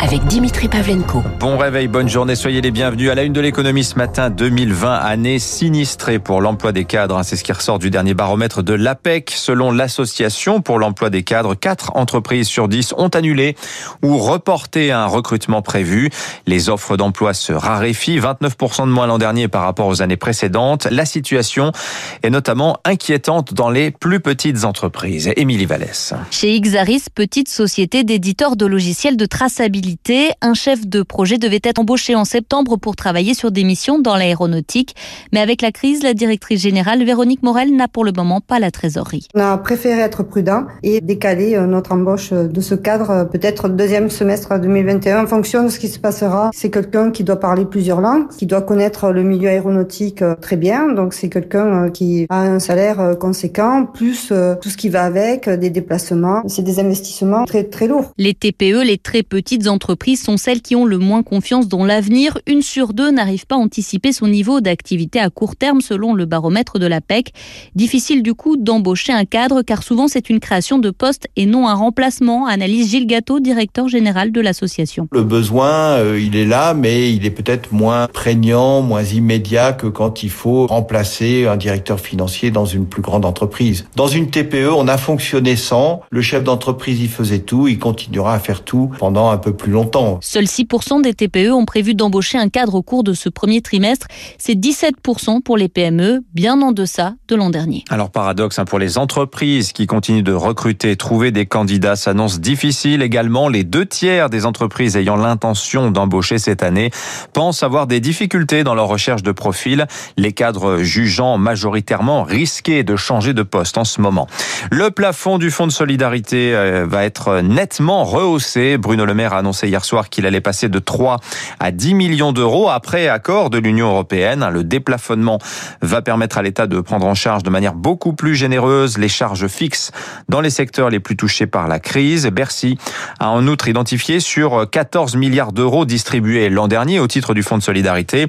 avec Dimitri Pavlenko. Bon réveil, bonne journée, soyez les bienvenus à la une de l'économie ce matin 2020, année sinistrée pour l'emploi des cadres. C'est ce qui ressort du dernier baromètre de l'APEC. Selon l'association pour l'emploi des cadres, 4 entreprises sur 10 ont annulé ou reporté un recrutement prévu. Les offres d'emploi se raréfient, 29% de moins l'an dernier par rapport aux années précédentes. La situation est notamment inquiétante dans les plus petites entreprises. Émilie Vallès. Chez Xaris, petite société d'éditeurs de logiciels de traçabilité, un chef de projet devait être embauché en septembre pour travailler sur des missions dans l'aéronautique. Mais avec la crise, la directrice générale Véronique Morel n'a pour le moment pas la trésorerie. On a préféré être prudent et décaler euh, notre embauche de ce cadre euh, peut-être le deuxième semestre 2021 en fonction de ce qui se passera. C'est quelqu'un qui doit parler plusieurs langues, qui doit connaître le milieu aéronautique euh, très bien. Donc c'est quelqu'un qui a un salaire conséquent, plus tout ce qui va avec, des déplacements. C'est des investissements très très lourds. Les TPE, les très petites entreprises sont celles qui ont le moins confiance dans l'avenir. Une sur deux n'arrive pas à anticiper son niveau d'activité à court terme selon le baromètre de la PEC. Difficile du coup d'embaucher un cadre car souvent c'est une création de poste et non un remplacement, analyse Gilles Gâteau, directeur général de l'association. Le besoin, euh, il est là, mais il est peut-être moins prégnant, moins immédiat que quand il faut remplacer un directeur financier dans une plus grande entreprise. Dans une TPE, on a fonctionné sans, le chef d'entreprise y faisait tout, il continuera à faire tout pendant un peu plus longtemps. Seuls 6% des TPE ont prévu d'embaucher un cadre au cours de ce premier trimestre. C'est 17% pour les PME, bien en deçà de l'an dernier. Alors paradoxe hein, pour les entreprises qui continuent de recruter, trouver des candidats s'annonce difficile également. Les deux tiers des entreprises ayant l'intention d'embaucher cette année pensent avoir des difficultés dans leur recherche de profil. Les cadres jugeant majoritairement risqués de changer de poste en ce moment. Le plafond du fonds de solidarité euh, va être nettement rehaussé. Bruno Le Maire a annoncé hier soir qu'il allait passer de 3 à 10 millions d'euros après accord de l'Union européenne. Le déplafonnement va permettre à l'État de prendre en charge de manière beaucoup plus généreuse les charges fixes dans les secteurs les plus touchés par la crise. Bercy a en outre identifié sur 14 milliards d'euros distribués l'an dernier au titre du Fonds de solidarité,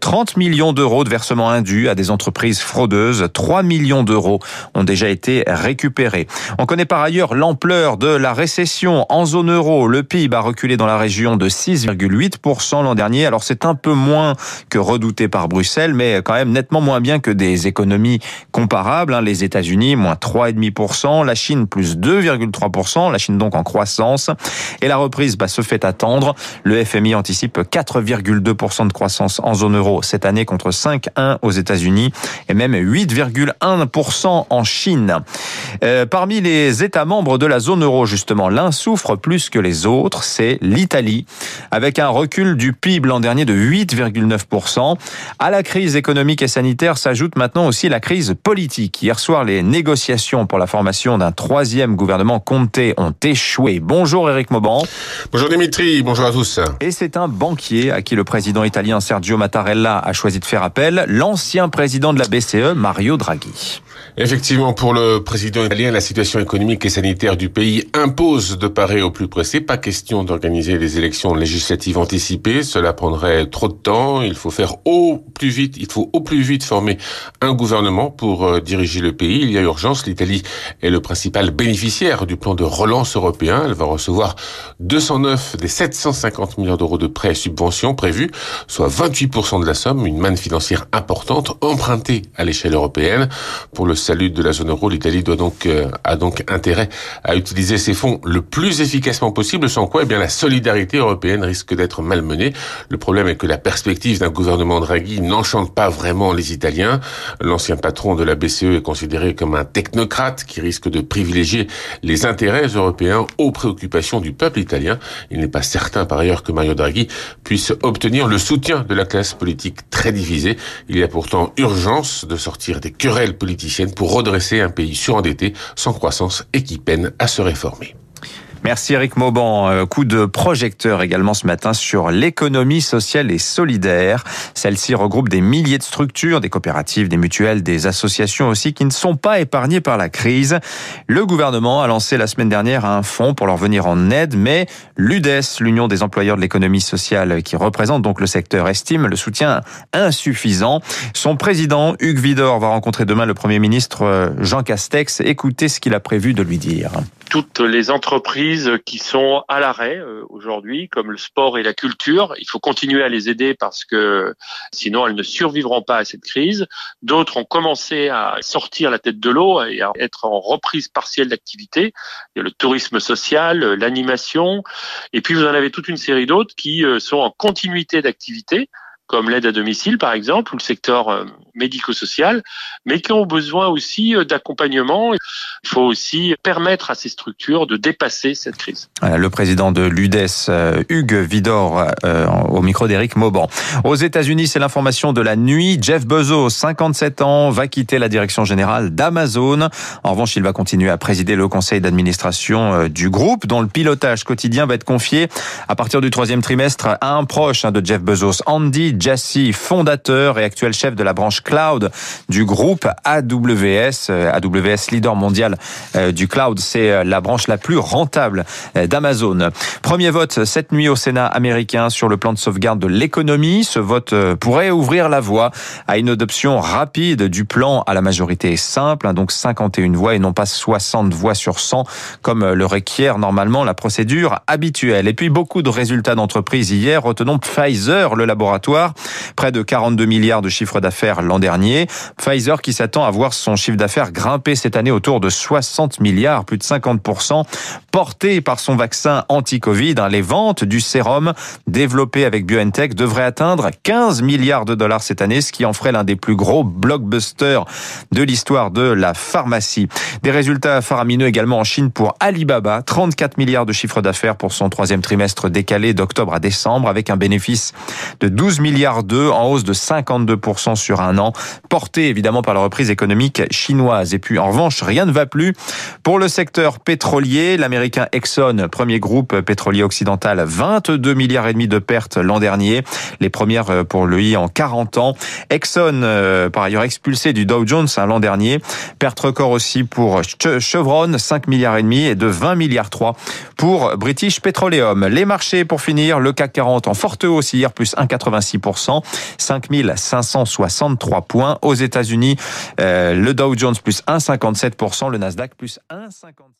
30 millions d'euros de versements indus à des entreprises fraudeuses. 3 millions d'euros ont déjà été récupérés. On connaît par ailleurs l'ampleur de la récession en zone euro. Le PIB a reculé dans la région de 6,8% l'an dernier. Alors c'est un peu moins que redouté par Bruxelles, mais quand même nettement moins bien que des économies comparables. Hein. Les États-Unis, moins 3,5%, la Chine, plus 2,3%, la Chine donc en croissance. Et la reprise bah, se fait attendre. Le FMI anticipe 4,2% de croissance en zone euro cette année contre 5,1% aux États-Unis et même 8,1% en Chine. Euh, parmi les États membres de la zone euro, justement, l'un souffre plus que les autres, c'est l'Italie, avec un recul du PIB l'an dernier de 8,9%. À la crise économique et sanitaire s'ajoute maintenant aussi la crise politique. Hier soir, les négociations pour la formation d'un troisième gouvernement Comté ont échoué. Bonjour Eric Mauban. Bonjour Dimitri, bonjour à tous. Et c'est un banquier à qui le président italien Sergio Mattarella a choisi de faire appel, l'ancien président de la BCE, Mario Draghi. Effectivement, pour le président italien, la situation économique et sanitaire du pays impose de parer au plus pressé. Pas question d'organiser des élections législatives anticipées. Cela prendrait trop de temps. Il faut faire au plus vite, il faut au plus vite former un gouvernement pour euh, diriger le pays. Il y a urgence. L'Italie est le principal bénéficiaire du plan de relance européen. Elle va recevoir 209 des 750 milliards d'euros de prêts et subventions prévus, soit 28% de la somme, une manne financière importante empruntée à l'échelle européenne. Pour le salut de la zone euro, l'Italie doit donc euh, a donc intérêt à utiliser ses fonds le plus efficacement possible, sans quoi eh bien la solidarité européenne risque d'être malmenée. Le problème est que la perspective d'un gouvernement Draghi n'enchante pas vraiment les Italiens. L'ancien patron de la BCE est considéré comme un technocrate qui risque de privilégier les intérêts européens aux préoccupations du peuple italien. Il n'est pas certain par ailleurs que Mario Draghi puisse obtenir le soutien de la classe politique très divisée. Il y a pourtant urgence de sortir des querelles politiciennes pour redresser un pays surendetté, sans croissance et qui peine à se réformer. Merci Eric Mauban. Euh, coup de projecteur également ce matin sur l'économie sociale et solidaire. Celle-ci regroupe des milliers de structures, des coopératives, des mutuelles, des associations aussi qui ne sont pas épargnées par la crise. Le gouvernement a lancé la semaine dernière un fonds pour leur venir en aide, mais l'UDES, l'Union des employeurs de l'économie sociale qui représente donc le secteur, estime le soutien insuffisant. Son président, Hugues Vidor, va rencontrer demain le Premier ministre euh, Jean Castex. Écoutez ce qu'il a prévu de lui dire toutes les entreprises qui sont à l'arrêt euh, aujourd'hui, comme le sport et la culture. Il faut continuer à les aider parce que sinon elles ne survivront pas à cette crise. D'autres ont commencé à sortir la tête de l'eau et à être en reprise partielle d'activité. Il y a le tourisme social, l'animation, et puis vous en avez toute une série d'autres qui euh, sont en continuité d'activité comme l'aide à domicile par exemple, ou le secteur euh, médico-social, mais qui ont besoin aussi euh, d'accompagnement. Il faut aussi permettre à ces structures de dépasser cette crise. Le président de l'UDES, euh, Hugues Vidor, au micro d'Éric Mauban. Aux États-Unis, c'est l'information de la nuit. Jeff Bezos, 57 ans, va quitter la direction générale d'Amazon. En revanche, il va continuer à présider le conseil d'administration du groupe, dont le pilotage quotidien va être confié à partir du troisième trimestre à un proche hein, de Jeff Bezos, Andy Jassy, fondateur et actuel chef de la branche cloud du groupe AWS. Euh, AWS, leader mondial euh, du cloud, c'est euh, la branche la plus rentable d'Amazon. Premier vote cette nuit au Sénat américain sur le plan de sauvegarde de l'économie. Ce vote pourrait ouvrir la voie à une adoption rapide du plan à la majorité simple, hein, donc 51 voix et non pas 60 voix sur 100 comme le requiert normalement la procédure habituelle. Et puis beaucoup de résultats d'entreprise hier. Retenons Pfizer, le laboratoire Près de 42 milliards de chiffre d'affaires l'an dernier. Pfizer qui s'attend à voir son chiffre d'affaires grimper cette année autour de 60 milliards, plus de 50%, porté par son vaccin anti-Covid. Hein. Les ventes du sérum développé avec BioNTech devraient atteindre 15 milliards de dollars cette année, ce qui en ferait l'un des plus gros blockbusters de l'histoire de la pharmacie. Des résultats faramineux également en Chine pour Alibaba, 34 milliards de chiffre d'affaires pour son troisième trimestre décalé d'octobre à décembre, avec un bénéfice de 12 milliards milliards en hausse de 52% sur un an, porté évidemment par la reprise économique chinoise. Et puis en revanche, rien ne va plus pour le secteur pétrolier. L'américain Exxon, premier groupe pétrolier occidental, 22 milliards et demi de pertes l'an dernier, les premières pour lui en 40 ans. Exxon, euh, par ailleurs expulsé du Dow Jones hein, l'an dernier, perte record aussi pour Chevron, 5 milliards et demi et de 20 milliards 3 pour British Petroleum. Les marchés pour finir, le CAC 40 en forte hausse hier, plus 1,86% 5563 points. Aux États-Unis, euh, le Dow Jones plus 1,57%, le Nasdaq plus 1,50%.